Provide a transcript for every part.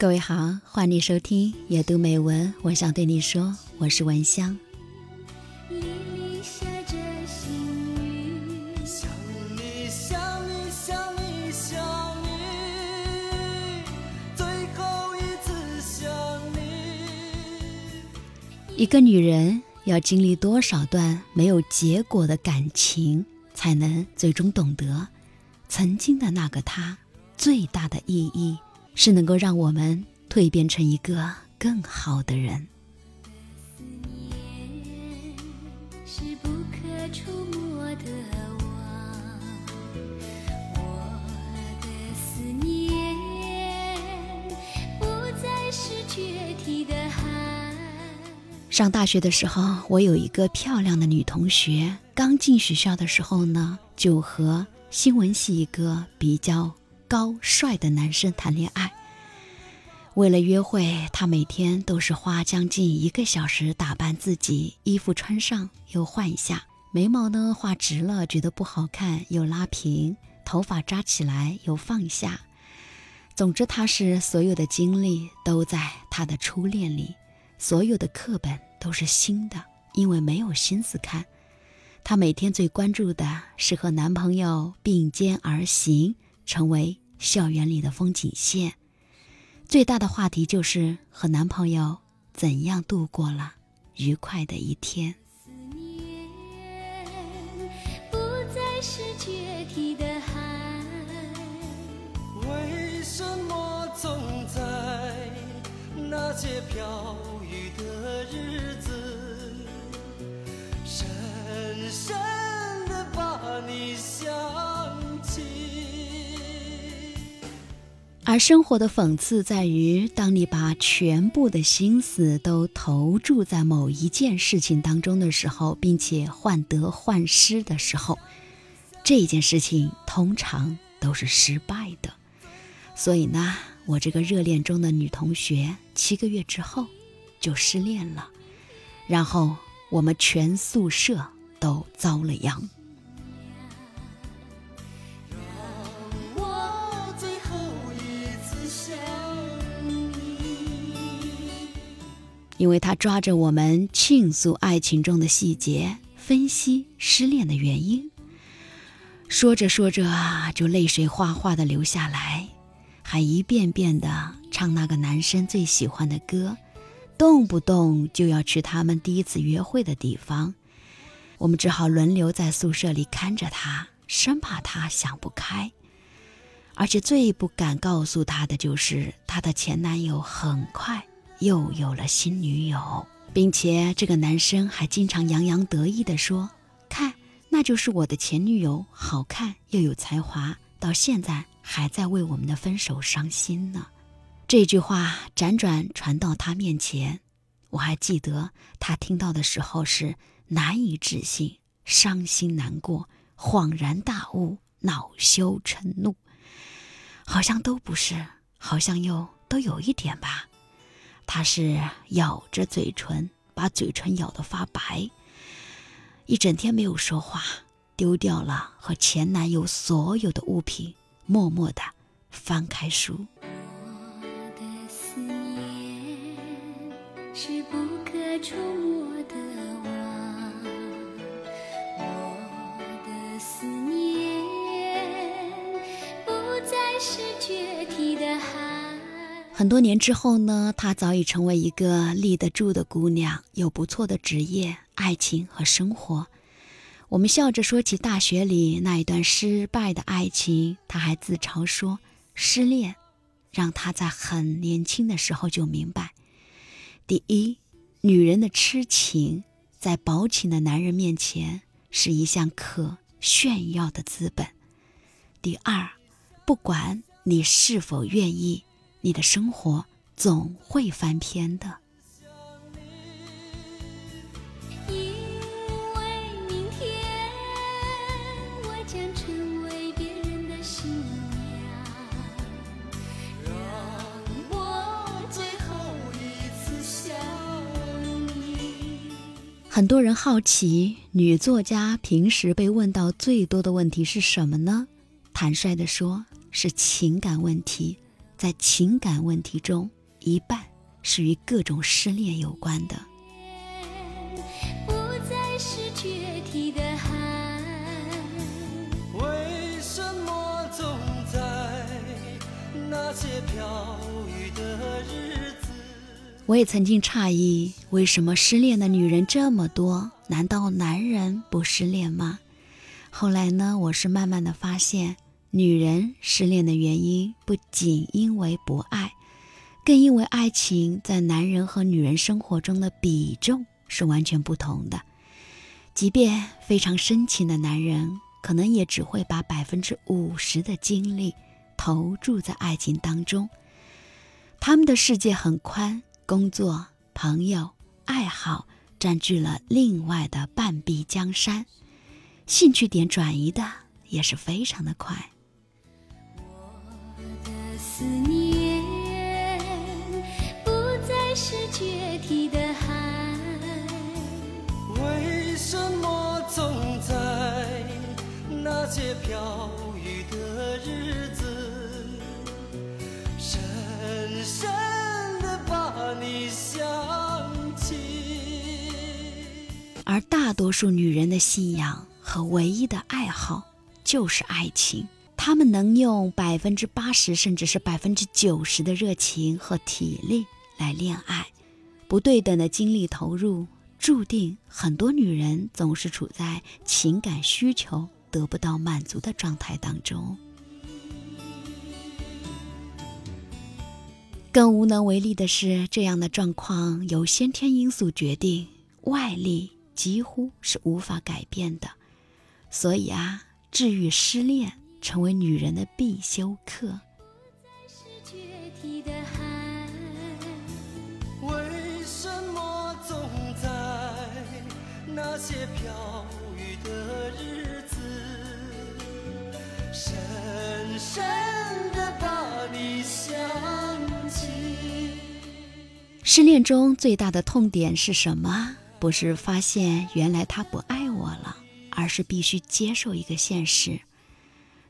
各位好，欢迎收听阅读美文。我想对你说，我是文香。夜里下着细雨，想你想你想你想你，最后一次想你。一个女人要经历多少段没有结果的感情，才能最终懂得，曾经的那个她最大的意义是能够让我们蜕变成一个更好的人。上大学的时候，我有一个漂亮的女同学，刚进学校的时候呢，就和新闻系一个比较高帅的男生谈恋爱。为了约会，她每天都是花将近一个小时打扮自己，衣服穿上又换一下，眉毛呢画直了觉得不好看又拉平，头发扎起来又放下。总之，她是所有的精力都在她的初恋里。所有的课本都是新的，因为没有心思看。她每天最关注的是和男朋友并肩而行，成为校园里的风景线。最大的话题就是和男朋友怎样度过了愉快的一天。思念不再是决堤的海。为什么总在那些飘雨的日子，而生活的讽刺在于，当你把全部的心思都投注在某一件事情当中的时候，并且患得患失的时候，这件事情通常都是失败的。所以呢，我这个热恋中的女同学，七个月之后就失恋了，然后我们全宿舍都遭了殃。因为他抓着我们倾诉爱情中的细节，分析失恋的原因。说着说着啊，就泪水哗哗的流下来，还一遍遍的唱那个男生最喜欢的歌，动不动就要去他们第一次约会的地方。我们只好轮流在宿舍里看着他，生怕他想不开。而且最不敢告诉他的就是，她的前男友很快又有了新女友，并且这个男生还经常洋洋得意地说：“看，那就是我的前女友，好看又有才华，到现在还在为我们的分手伤心呢。”这句话辗转传到他面前，我还记得他听到的时候是难以置信、伤心难过、恍然大悟、恼羞成怒。好像都不是，好像又都有一点吧。他是咬着嘴唇，把嘴唇咬得发白，一整天没有说话，丢掉了和前男友所有的物品，默默地翻开书。我的思念是不可触摸很多年之后呢，她早已成为一个立得住的姑娘，有不错的职业、爱情和生活。我们笑着说起大学里那一段失败的爱情，她还自嘲说，失恋让她在很年轻的时候就明白：第一，女人的痴情在薄情的男人面前是一项可炫耀的资本；第二，不管你是否愿意，你的生活总会翻篇的。很多人好奇，女作家平时被问到最多的问题是什么呢？坦率地说，是情感问题。在情感问题中，一半是与各种失恋有关的。不再是决堤的海，为什么总在那些飘雨的日子？我也曾经诧异，为什么失恋的女人这么多？难道男人不失恋吗？后来呢，我是慢慢的发现，女人失恋的原因不仅因为不爱，更因为爱情在男人和女人生活中的比重是完全不同的。即便非常深情的男人，可能也只会把百分之五十的精力投注在爱情当中，他们的世界很宽。工作、朋友、爱好占据了另外的半壁江山，兴趣点转移的也是非常的快。飘雨的日子，深深的把你想起？而大多数女人的信仰和唯一的爱好就是爱情，她们能用百分之八十甚至是百分之九十的热情和体力来恋爱，不对等的精力投入，注定很多女人总是处在情感需求得不到满足的状态当中。更无能为力的是，这样的状况由先天因素决定，外力几乎是无法改变的。所以啊，治愈失恋成为女人的必修课。些飘雨的日子，深深的把你想起？失恋中最大的痛点是什么？不是发现原来他不爱我了，而是必须接受一个现实：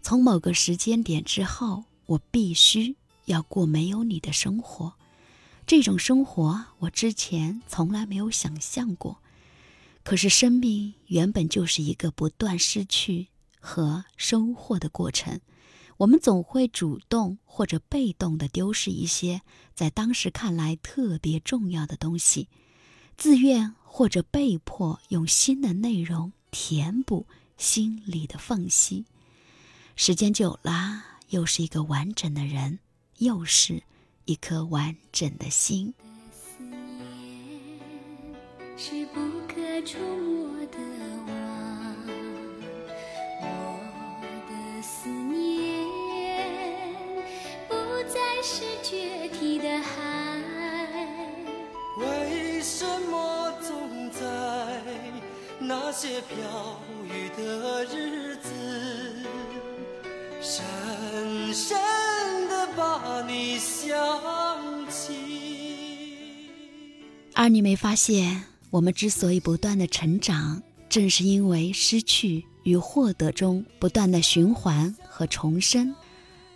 从某个时间点之后，我必须要过没有你的生活。这种生活我之前从来没有想象过。可是生命原本就是一个不断失去和收获的过程。我们总会主动或者被动地丢失一些在当时看来特别重要的东西，自愿或者被迫用新的内容填补心里的缝隙。时间久了，又是一个完整的人，又是一颗完整的心。是不可触摸的网，我的思念不再是决堤的海，为什么总在那些飘雨的日子，深深的把你想起？而你没发现，我们之所以不断的成长，正是因为失去与获得中不断的循环和重生，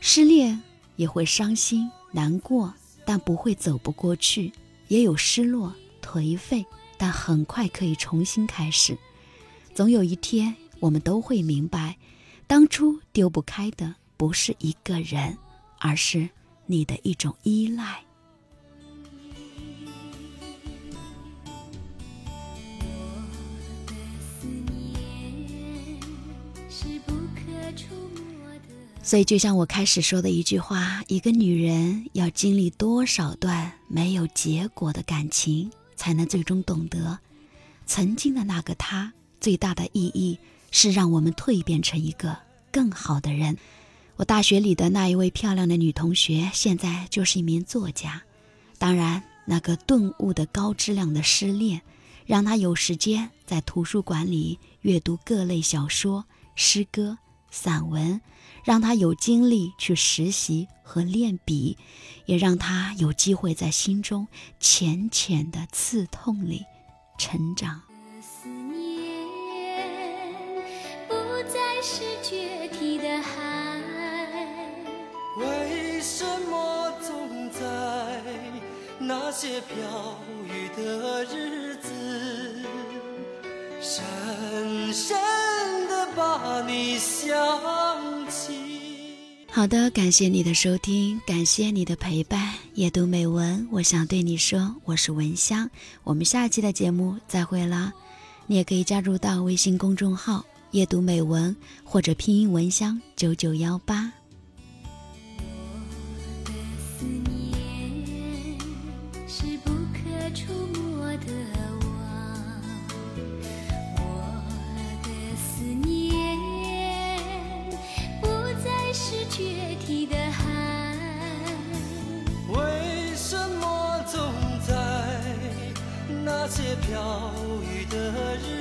失恋。也会伤心难过，但不会走不过去；也有失落颓废，但很快可以重新开始。总有一天，我们都会明白，当初丢不开的不是一个人，而是你的一种依赖。所以，就像我开始说的一句话：一个女人要经历多少段没有结果的感情，才能最终懂得，曾经的那个她最大的意义是让我们蜕变成一个更好的人。我大学里的那一位漂亮的女同学，现在就是一名作家，当然，那个顿悟的高质量的失恋，让她有时间在图书馆里阅读各类小说、诗歌、散文，让他有精力去实习和练笔，也让他有机会在心中浅浅的刺痛里成长。思念不再是决堤的海，为什么总在那些飘雨的日子，深深你想起？好的，感谢你的收听，感谢你的陪伴。夜读美文，我想对你说，我是文香。我们下期的节目再会啦！你也可以加入到微信公众号“夜读美文”或者拼音文香九九幺八。那些飘雨的日